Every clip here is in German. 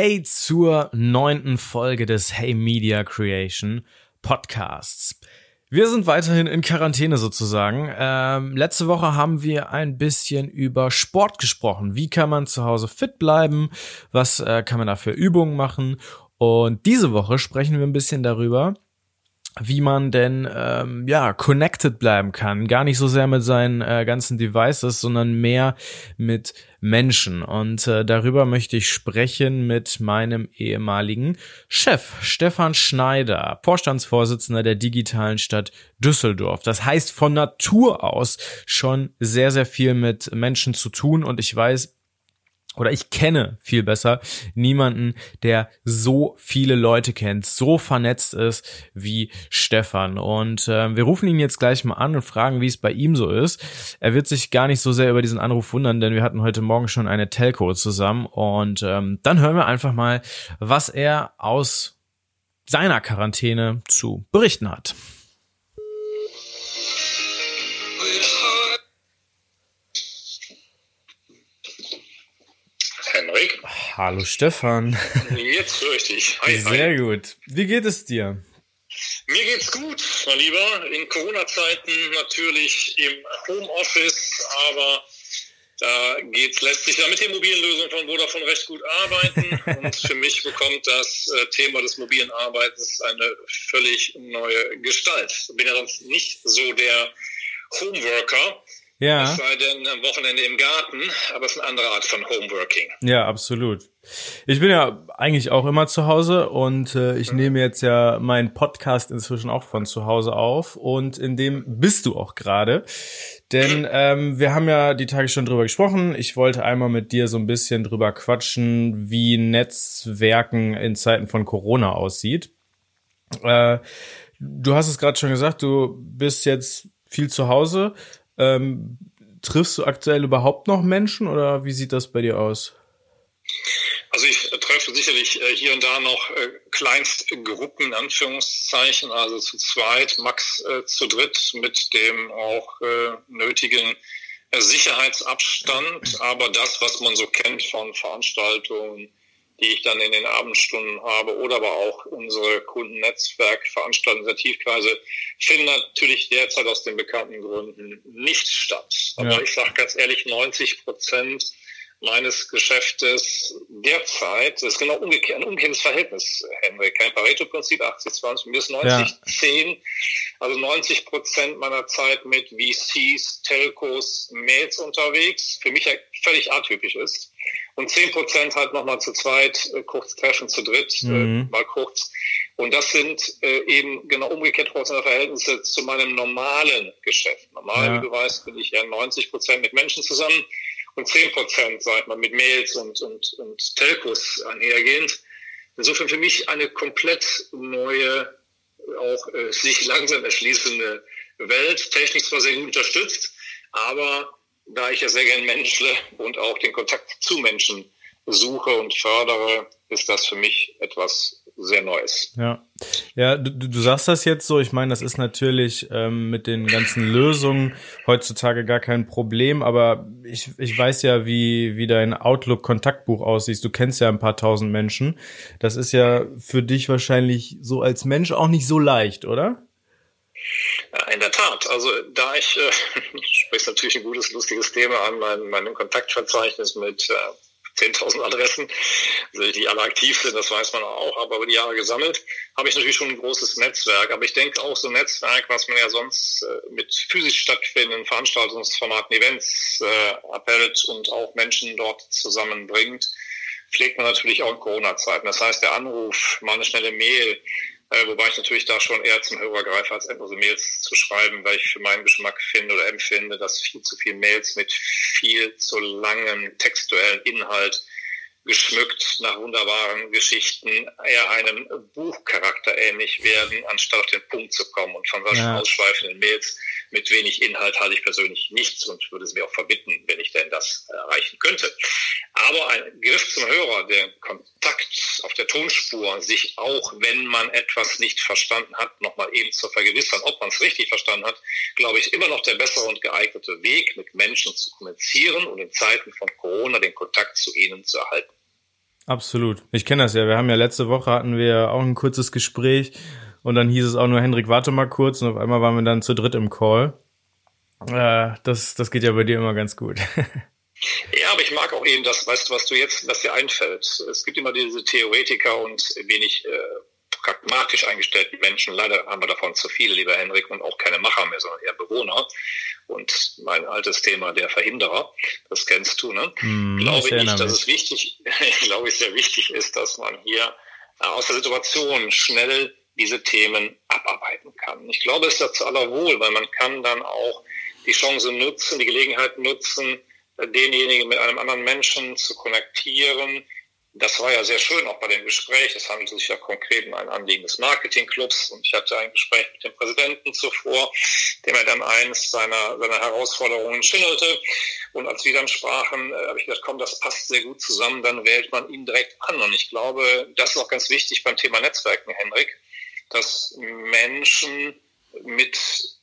Hey zur neunten Folge des Hey Media Creation Podcasts. Wir sind weiterhin in Quarantäne sozusagen. Ähm, letzte Woche haben wir ein bisschen über Sport gesprochen. Wie kann man zu Hause fit bleiben? Was äh, kann man da für Übungen machen? Und diese Woche sprechen wir ein bisschen darüber, wie man denn ähm, ja connected bleiben kann, gar nicht so sehr mit seinen äh, ganzen Devices, sondern mehr mit Menschen. Und äh, darüber möchte ich sprechen mit meinem ehemaligen Chef Stefan Schneider, Vorstandsvorsitzender der digitalen Stadt Düsseldorf. Das heißt von Natur aus schon sehr sehr viel mit Menschen zu tun und ich weiß oder ich kenne viel besser niemanden, der so viele Leute kennt, so vernetzt ist wie Stefan. Und äh, wir rufen ihn jetzt gleich mal an und fragen, wie es bei ihm so ist. Er wird sich gar nicht so sehr über diesen Anruf wundern, denn wir hatten heute Morgen schon eine Telco zusammen. Und ähm, dann hören wir einfach mal, was er aus seiner Quarantäne zu berichten hat. Hallo Stefan. Jetzt höre ich dich. Hi, Sehr hi. gut. Wie geht es dir? Mir geht's gut, mein Lieber. In Corona-Zeiten natürlich im Homeoffice, aber da geht's letztlich ja mit den mobilen Lösungen von Vodafone recht gut arbeiten. Und für mich bekommt das äh, Thema des mobilen Arbeitens eine völlig neue Gestalt. Ich bin ja sonst nicht so der Homeworker. Ja. Es sei denn am Wochenende im Garten, aber es ist eine andere Art von Homeworking. Ja, absolut. Ich bin ja eigentlich auch immer zu Hause und äh, ich mhm. nehme jetzt ja meinen Podcast inzwischen auch von zu Hause auf und in dem bist du auch gerade. Denn mhm. ähm, wir haben ja die Tage schon drüber gesprochen. Ich wollte einmal mit dir so ein bisschen drüber quatschen, wie Netzwerken in Zeiten von Corona aussieht. Äh, du hast es gerade schon gesagt, du bist jetzt viel zu Hause. Ähm, triffst du aktuell überhaupt noch Menschen oder wie sieht das bei dir aus? Also ich treffe sicherlich äh, hier und da noch äh, Kleinstgruppen in Anführungszeichen, also zu zweit, max äh, zu dritt mit dem auch äh, nötigen äh, Sicherheitsabstand. Aber das, was man so kennt von Veranstaltungen, die ich dann in den Abendstunden habe oder aber auch unsere Kundennetzwerkveranstaltungen der Tiefkreise finden natürlich derzeit aus den bekannten Gründen nicht statt. Aber ja. ich sage ganz ehrlich, 90 Prozent meines Geschäftes derzeit, das ist genau umgekehrt, ein umgekehrtes Verhältnis, Henrik. Kein Pareto-Prinzip, 80-20, mir ist 90-10. Ja. Also 90 Prozent meiner Zeit mit VCs, Telcos, Mails unterwegs, für mich ja völlig atypisch ist und zehn Prozent halt nochmal zu zweit, äh, kurz treffen, zu dritt, äh, mhm. äh, mal kurz. Und das sind äh, eben genau umgekehrt proportionale Verhältnisse zu meinem normalen Geschäft. Normal, ja. wie du weißt, bin ich ja 90 Prozent mit Menschen zusammen und zehn Prozent, sag mal, mit Mails und, und, und Telcos einhergehend. Insofern für mich eine komplett neue, auch äh, sich langsam erschließende Welt. Technik zwar sehr gut unterstützt, aber da ich ja sehr gern menschle und auch den Kontakt zu Menschen suche und fördere, ist das für mich etwas sehr Neues. Ja, ja, du, du sagst das jetzt so. Ich meine, das ist natürlich ähm, mit den ganzen Lösungen heutzutage gar kein Problem. Aber ich, ich weiß ja, wie wie dein Outlook-Kontaktbuch aussieht. Du kennst ja ein paar tausend Menschen. Das ist ja für dich wahrscheinlich so als Mensch auch nicht so leicht, oder? In der Tat. Also da ich, äh, sprichst natürlich ein gutes, lustiges Thema an, mein, meinem Kontaktverzeichnis mit äh, 10.000 Adressen, also die alle aktiv sind, das weiß man auch, aber über die Jahre gesammelt, habe ich natürlich schon ein großes Netzwerk. Aber ich denke auch so ein Netzwerk, was man ja sonst äh, mit physisch stattfindenden Veranstaltungsformaten, Events äh, appellt und auch Menschen dort zusammenbringt, pflegt man natürlich auch in Corona-Zeiten. Das heißt, der Anruf, mal eine schnelle Mail, äh, wobei ich natürlich da schon eher zum Hörer greife, als endlose Mails zu schreiben, weil ich für meinen Geschmack finde oder empfinde, dass viel zu viele Mails mit viel zu langem textuellen Inhalt geschmückt nach wunderbaren Geschichten eher einem Buchcharakter ähnlich werden, anstatt auf den Punkt zu kommen. Und von solchen ja. ausschweifenden Mails mit wenig Inhalt halte ich persönlich nichts und würde es mir auch verbitten, wenn ich denn das erreichen könnte. Aber ein Griff zum Hörer, der Kontakt auf der Tonspur, sich auch, wenn man etwas nicht verstanden hat, nochmal eben zu vergewissern, ob man es richtig verstanden hat, glaube ich, immer noch der bessere und geeignete Weg, mit Menschen zu kommunizieren und in Zeiten von Corona den Kontakt zu ihnen zu erhalten. Absolut. Ich kenne das ja. Wir haben ja letzte Woche hatten wir auch ein kurzes Gespräch und dann hieß es auch nur, Hendrik, warte mal kurz und auf einmal waren wir dann zu dritt im Call. Äh, das, das geht ja bei dir immer ganz gut. Ja, aber ich mag auch eben das, weißt du, was du jetzt, was dir einfällt. Es gibt immer diese Theoretiker und wenig äh, pragmatisch eingestellten Menschen. Leider haben wir davon zu viele, lieber Henrik, und auch keine Macher mehr, sondern eher Bewohner. Und mein altes Thema, der Verhinderer, das kennst du, ne? Mm, glaube ich, dass es wichtig, glaube ich, sehr wichtig ist, dass man hier aus der Situation schnell diese Themen abarbeiten kann. Ich glaube, es ist dazu aller Wohl, weil man kann dann auch die Chance nutzen, die Gelegenheit nutzen, denjenigen mit einem anderen Menschen zu konnektieren. Das war ja sehr schön auch bei dem Gespräch. Es handelt sich ja konkret um ein Anliegen des Marketingclubs und ich hatte ein Gespräch mit dem Präsidenten zuvor, dem er dann eins seiner, seiner Herausforderungen schildelte. Und als wir dann sprachen, äh, habe ich gedacht, komm, das passt sehr gut zusammen, dann wählt man ihn direkt an. Und ich glaube, das ist auch ganz wichtig beim Thema Netzwerken, Henrik, dass Menschen mit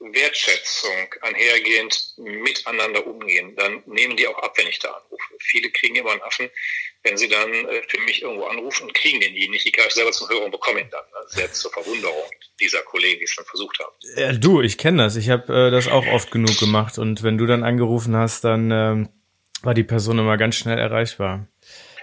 Wertschätzung einhergehend miteinander umgehen, dann nehmen die auch ab, wenn ich da anrufe. Viele kriegen immer einen Affen, wenn sie dann äh, für mich irgendwo anrufen und kriegen den nicht. Ich greife selber zum Hörer und bekomme ihn dann. Ne? Selbst zur Verwunderung dieser Kollegen, die es schon versucht haben. Ja, du, ich kenne das. Ich habe äh, das auch oft genug gemacht. Und wenn du dann angerufen hast, dann ähm, war die Person immer ganz schnell erreichbar.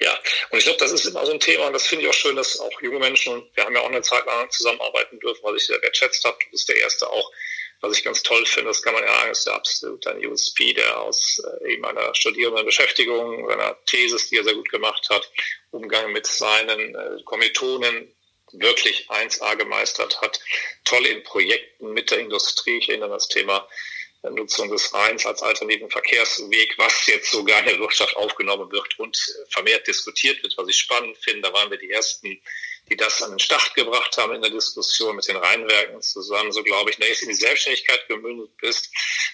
Ja, und ich glaube, das ist immer so ein Thema und das finde ich auch schön, dass auch junge Menschen, wir haben ja auch eine Zeit lang zusammenarbeiten dürfen, weil ich sehr wertschätzt habe. Du bist der Erste auch, was ich ganz toll finde, das kann man ja sagen, ist der absolute ein USP, der aus äh, eben einer studierenden Beschäftigung, seiner Thesis, die er sehr gut gemacht hat, Umgang mit seinen äh, Kommilitonen wirklich 1A gemeistert hat, toll in Projekten mit der Industrie. Ich erinnere an das Thema Nutzung des Rheins als alternativen Verkehrsweg, was jetzt sogar in der Wirtschaft aufgenommen wird und vermehrt diskutiert wird, was ich spannend finde. Da waren wir die Ersten, die das an den Start gebracht haben in der Diskussion mit den Rheinwerken zusammen. So glaube ich, du jetzt in die Selbstständigkeit gemündet bist,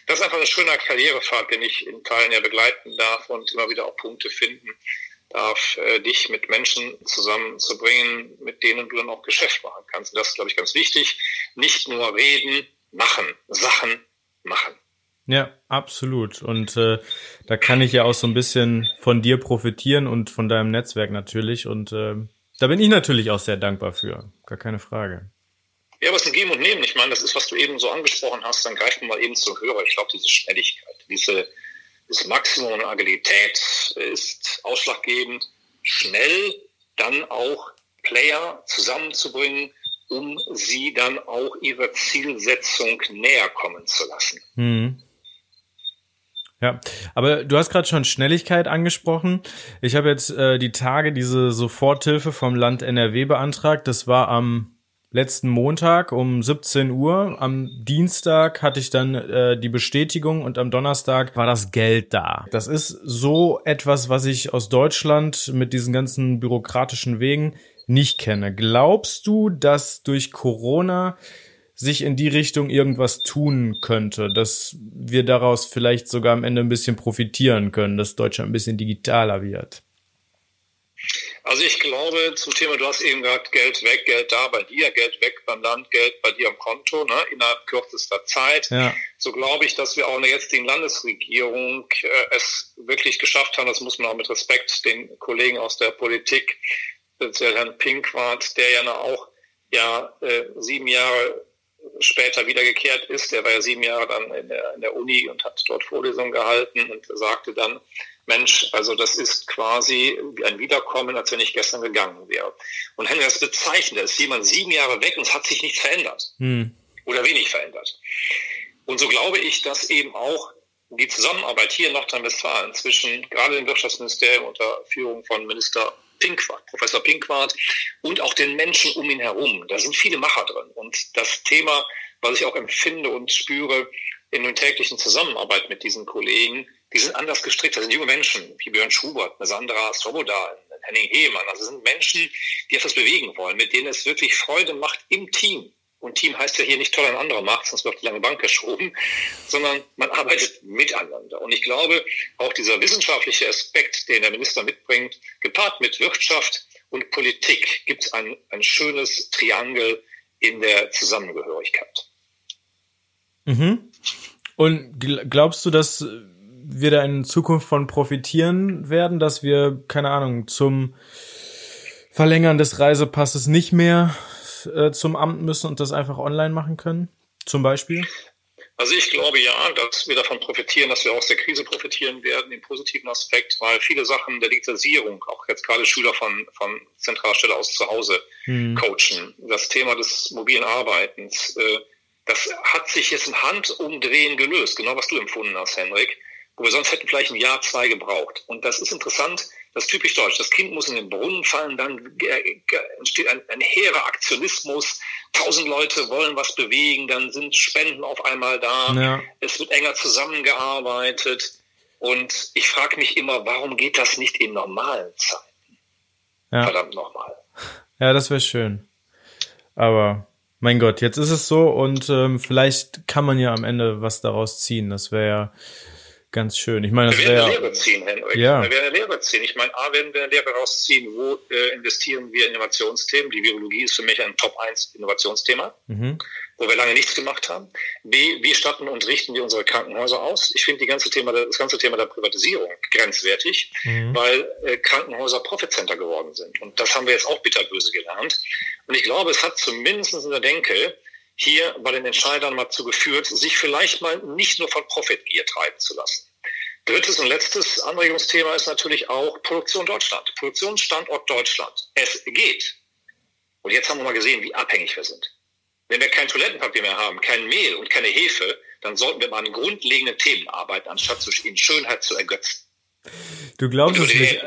das ist einfach ein schöner Karrierepfad, den ich in Teilen ja begleiten darf und immer wieder auch Punkte finden darf, äh, dich mit Menschen zusammenzubringen, mit denen du dann auch Geschäft machen kannst. Und das ist, glaube ich, ganz wichtig. Nicht nur reden, machen, Sachen machen. Ja, absolut. Und äh, da kann ich ja auch so ein bisschen von dir profitieren und von deinem Netzwerk natürlich. Und äh, da bin ich natürlich auch sehr dankbar für. Gar keine Frage. Ja, aber es ist ein Geben und Nehmen. Ich meine, das ist, was du eben so angesprochen hast. Dann greifen wir mal eben zum Hörer. Ich glaube, diese Schnelligkeit, diese, dieses Maximum an Agilität ist ausschlaggebend, schnell dann auch Player zusammenzubringen, um sie dann auch ihrer Zielsetzung näher kommen zu lassen. Mhm. Ja, aber du hast gerade schon Schnelligkeit angesprochen. Ich habe jetzt äh, die Tage diese Soforthilfe vom Land NRW beantragt. Das war am letzten Montag um 17 Uhr. Am Dienstag hatte ich dann äh, die Bestätigung und am Donnerstag war das Geld da. Das ist so etwas, was ich aus Deutschland mit diesen ganzen bürokratischen Wegen nicht kenne. Glaubst du, dass durch Corona sich in die Richtung irgendwas tun könnte, dass wir daraus vielleicht sogar am Ende ein bisschen profitieren können, dass Deutschland ein bisschen digitaler wird? Also ich glaube zum Thema, du hast eben gesagt, Geld weg, Geld da bei dir, Geld weg beim Land, Geld bei dir am Konto, ne, innerhalb kürzester Zeit. Ja. So glaube ich, dass wir auch in der jetzigen Landesregierung äh, es wirklich geschafft haben, das muss man auch mit Respekt den Kollegen aus der Politik speziell Herrn Pinkwart, der ja auch ja äh, sieben Jahre später wiedergekehrt ist. Der war ja sieben Jahre dann in der, in der Uni und hat dort Vorlesungen gehalten und sagte dann, Mensch, also das ist quasi ein Wiederkommen, als wenn ich gestern gegangen wäre. Und Henry, das bezeichnet, ist jemand sieben Jahre weg und es hat sich nichts verändert. Hm. Oder wenig verändert. Und so glaube ich, dass eben auch die Zusammenarbeit hier in Nordrhein-Westfalen zwischen gerade dem Wirtschaftsministerium unter Führung von Minister Pinkwart, Professor Pinkwart und auch den Menschen um ihn herum. Da sind viele Macher drin. Und das Thema, was ich auch empfinde und spüre in der täglichen Zusammenarbeit mit diesen Kollegen, die sind anders gestrickt. Das sind junge Menschen, wie Björn Schubert, eine Sandra Svoboda, Henning Heemann. Also sind Menschen, die etwas bewegen wollen, mit denen es wirklich Freude macht im Team. Und Team heißt ja hier nicht toll ein anderer macht, sonst wird die lange Bank geschoben, sondern man arbeitet miteinander. Und ich glaube, auch dieser wissenschaftliche Aspekt, den der Minister mitbringt, gepaart mit Wirtschaft und Politik, gibt es ein, ein schönes Triangel in der Zusammengehörigkeit. Mhm. Und glaubst du, dass wir da in Zukunft von profitieren werden, dass wir, keine Ahnung, zum Verlängern des Reisepasses nicht mehr äh, zum Amt müssen und das einfach online machen können? Zum Beispiel? Also ich glaube ja, dass wir davon profitieren, dass wir aus der Krise profitieren werden, im positiven Aspekt, weil viele Sachen der Digitalisierung, auch jetzt gerade Schüler von, von zentraler Stelle aus zu Hause hm. coachen, das Thema des mobilen Arbeitens, äh, das hat sich jetzt im Handumdrehen gelöst, genau was du empfunden hast, Henrik, wo wir sonst hätten vielleicht ein Jahr, zwei gebraucht. Und das ist interessant, das ist typisch deutsch. Das Kind muss in den Brunnen fallen, dann entsteht ein, ein hehrer Aktionismus. Tausend Leute wollen was bewegen, dann sind Spenden auf einmal da. Ja. Es wird enger zusammengearbeitet. Und ich frage mich immer, warum geht das nicht in normalen Zeiten? Ja. Verdammt nochmal. Ja, das wäre schön. Aber mein Gott, jetzt ist es so und ähm, vielleicht kann man ja am Ende was daraus ziehen. Das wäre ja ganz schön. Ich meine, das wir werden eine Lehre ziehen, Henrik. Ja. Wir werden eine Lehre ziehen. Ich meine, A, werden wir eine Lehre rausziehen, wo äh, investieren wir in Innovationsthemen. Die Virologie ist für mich ein Top-1-Innovationsthema, mhm. wo wir lange nichts gemacht haben. B, wie statten und richten wir unsere Krankenhäuser aus? Ich finde ganze Thema, das ganze Thema der Privatisierung grenzwertig, mhm. weil äh, Krankenhäuser Profitcenter geworden sind. Und das haben wir jetzt auch bitterböse gelernt. Und ich glaube, es hat zumindest in der Denke hier bei den Entscheidern mal zugeführt, sich vielleicht mal nicht nur von Profitgier treiben zu lassen. Drittes und letztes Anregungsthema ist natürlich auch Produktion Deutschland. Produktionsstandort Deutschland. Es geht. Und jetzt haben wir mal gesehen, wie abhängig wir sind. Wenn wir kein Toilettenpapier mehr haben, kein Mehl und keine Hefe, dann sollten wir mal an grundlegenden Themen arbeiten, anstatt sich in Schönheit zu ergötzen. Du glaubst es nicht.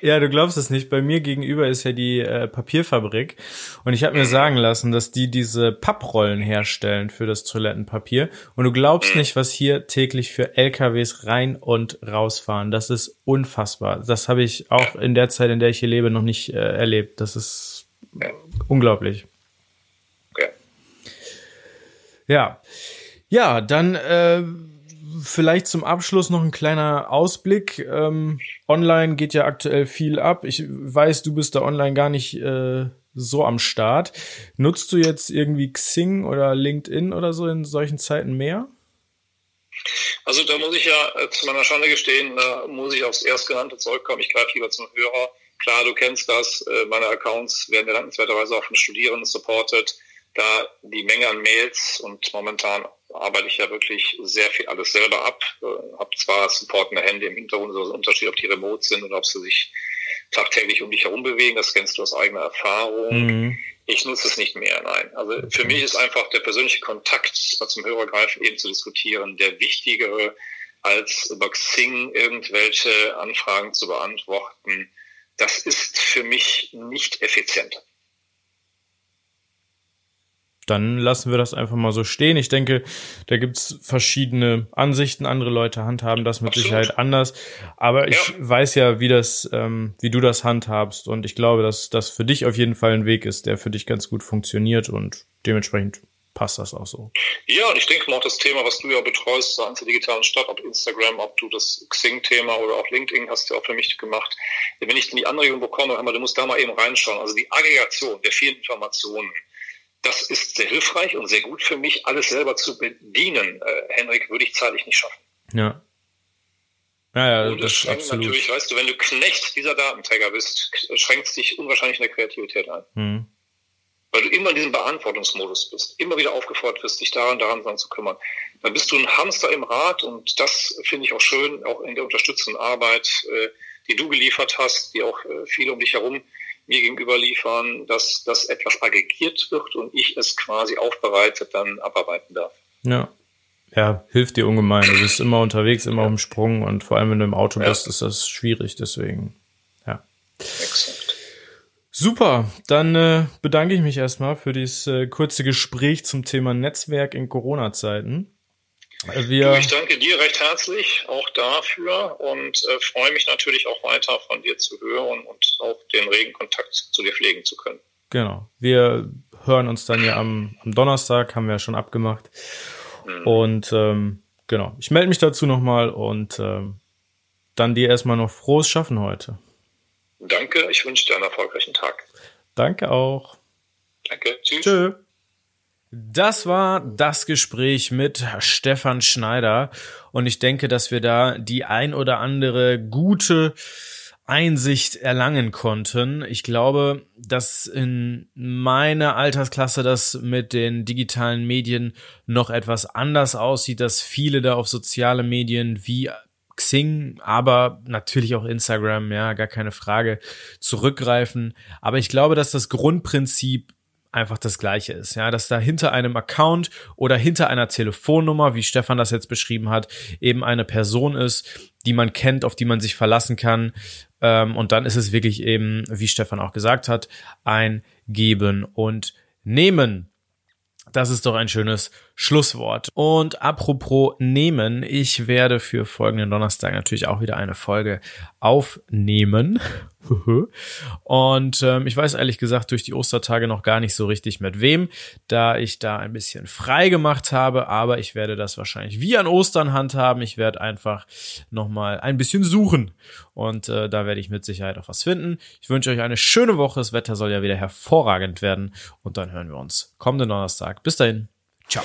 Ja, du glaubst es nicht. Bei mir gegenüber ist ja die äh, Papierfabrik und ich habe mir mhm. sagen lassen, dass die diese Papprollen herstellen für das Toilettenpapier und du glaubst mhm. nicht, was hier täglich für LKWs rein und rausfahren. Das ist unfassbar. Das habe ich auch in der Zeit, in der ich hier lebe, noch nicht äh, erlebt. Das ist ja. unglaublich. Okay. Ja. Ja, dann äh, vielleicht zum Abschluss noch ein kleiner Ausblick. Ähm, online geht ja aktuell viel ab. Ich weiß, du bist da online gar nicht äh, so am Start. Nutzt du jetzt irgendwie Xing oder LinkedIn oder so in solchen Zeiten mehr? Also da muss ich ja äh, zu meiner Schande gestehen, da muss ich aufs Erstgenannte zurückkommen. Ich greife lieber zum Hörer. Klar, du kennst das. Äh, meine Accounts werden ja dankenswerterweise auch von Studierenden supported. Da die Menge an Mails und momentan arbeite ich ja wirklich sehr viel alles selber ab. Äh, habe zwar supportende Hände im Hintergrund, so ein Unterschied, ob die remote sind oder ob sie sich tagtäglich um dich herum bewegen. Das kennst du aus eigener Erfahrung. Mhm. Ich nutze es nicht mehr, nein. Also für mich ist einfach der persönliche Kontakt zum Hörergreifen eben zu diskutieren der wichtigere, als über Xing irgendwelche Anfragen zu beantworten. Das ist für mich nicht effizient dann lassen wir das einfach mal so stehen. Ich denke, da gibt's verschiedene Ansichten. Andere Leute handhaben das mit Absolut. Sicherheit anders. Aber ich ja. weiß ja, wie das, ähm, wie du das handhabst. Und ich glaube, dass das für dich auf jeden Fall ein Weg ist, der für dich ganz gut funktioniert und dementsprechend passt das auch so. Ja, und ich denke mal auch das Thema, was du ja betreust, so der digitalen Stadt, ob Instagram, ob du das Xing-Thema oder auch LinkedIn hast du auch für mich gemacht. Wenn ich die Anregung bekomme, du musst da mal eben reinschauen. Also die Aggregation der vielen Informationen, das ist sehr hilfreich und sehr gut für mich, alles selber zu bedienen. Äh, Henrik, würde ich zeitlich nicht schaffen. Ja. Ja, ja, und das, schränkt absolut. natürlich, weißt du, wenn du Knecht dieser Datenträger bist, schränkt dich unwahrscheinlich in der Kreativität ein. Mhm. Weil du immer in diesem Beantwortungsmodus bist, immer wieder aufgefordert wirst, dich daran, daran zu kümmern. Dann bist du ein Hamster im Rad und das finde ich auch schön, auch in der unterstützenden Arbeit, äh, die du geliefert hast, die auch äh, viele um dich herum mir gegenüber liefern, dass das etwas aggregiert wird und ich es quasi aufbereitet dann abarbeiten darf. Ja. Ja, hilft dir ungemein. Du bist immer unterwegs, immer ja. im Sprung und vor allem, wenn du im Auto ja. bist, ist das schwierig, deswegen. Ja. Exakt. Super, dann äh, bedanke ich mich erstmal für dieses äh, kurze Gespräch zum Thema Netzwerk in Corona-Zeiten. Wir ich danke dir recht herzlich auch dafür und äh, freue mich natürlich auch weiter von dir zu hören und auch den regen Kontakt zu dir pflegen zu können. Genau. Wir hören uns dann ja am, am Donnerstag, haben wir ja schon abgemacht. Mhm. Und ähm, genau, ich melde mich dazu nochmal und ähm, dann dir erstmal noch frohes Schaffen heute. Danke, ich wünsche dir einen erfolgreichen Tag. Danke auch. Danke, tschüss. Tschüss. Das war das Gespräch mit Stefan Schneider und ich denke, dass wir da die ein oder andere gute Einsicht erlangen konnten. Ich glaube, dass in meiner Altersklasse das mit den digitalen Medien noch etwas anders aussieht, dass viele da auf soziale Medien wie Xing, aber natürlich auch Instagram, ja, gar keine Frage, zurückgreifen. Aber ich glaube, dass das Grundprinzip einfach das gleiche ist, ja, dass da hinter einem Account oder hinter einer Telefonnummer, wie Stefan das jetzt beschrieben hat, eben eine Person ist, die man kennt, auf die man sich verlassen kann. Ähm, und dann ist es wirklich eben, wie Stefan auch gesagt hat, ein Geben und Nehmen. Das ist doch ein schönes Schlusswort. Und apropos nehmen, ich werde für folgenden Donnerstag natürlich auch wieder eine Folge aufnehmen. Und ähm, ich weiß ehrlich gesagt durch die Ostertage noch gar nicht so richtig mit wem, da ich da ein bisschen frei gemacht habe, aber ich werde das wahrscheinlich wie an Ostern handhaben. Ich werde einfach nochmal ein bisschen suchen und äh, da werde ich mit Sicherheit auch was finden. Ich wünsche euch eine schöne Woche. Das Wetter soll ja wieder hervorragend werden und dann hören wir uns kommenden Donnerstag. Bis dahin. Ciao.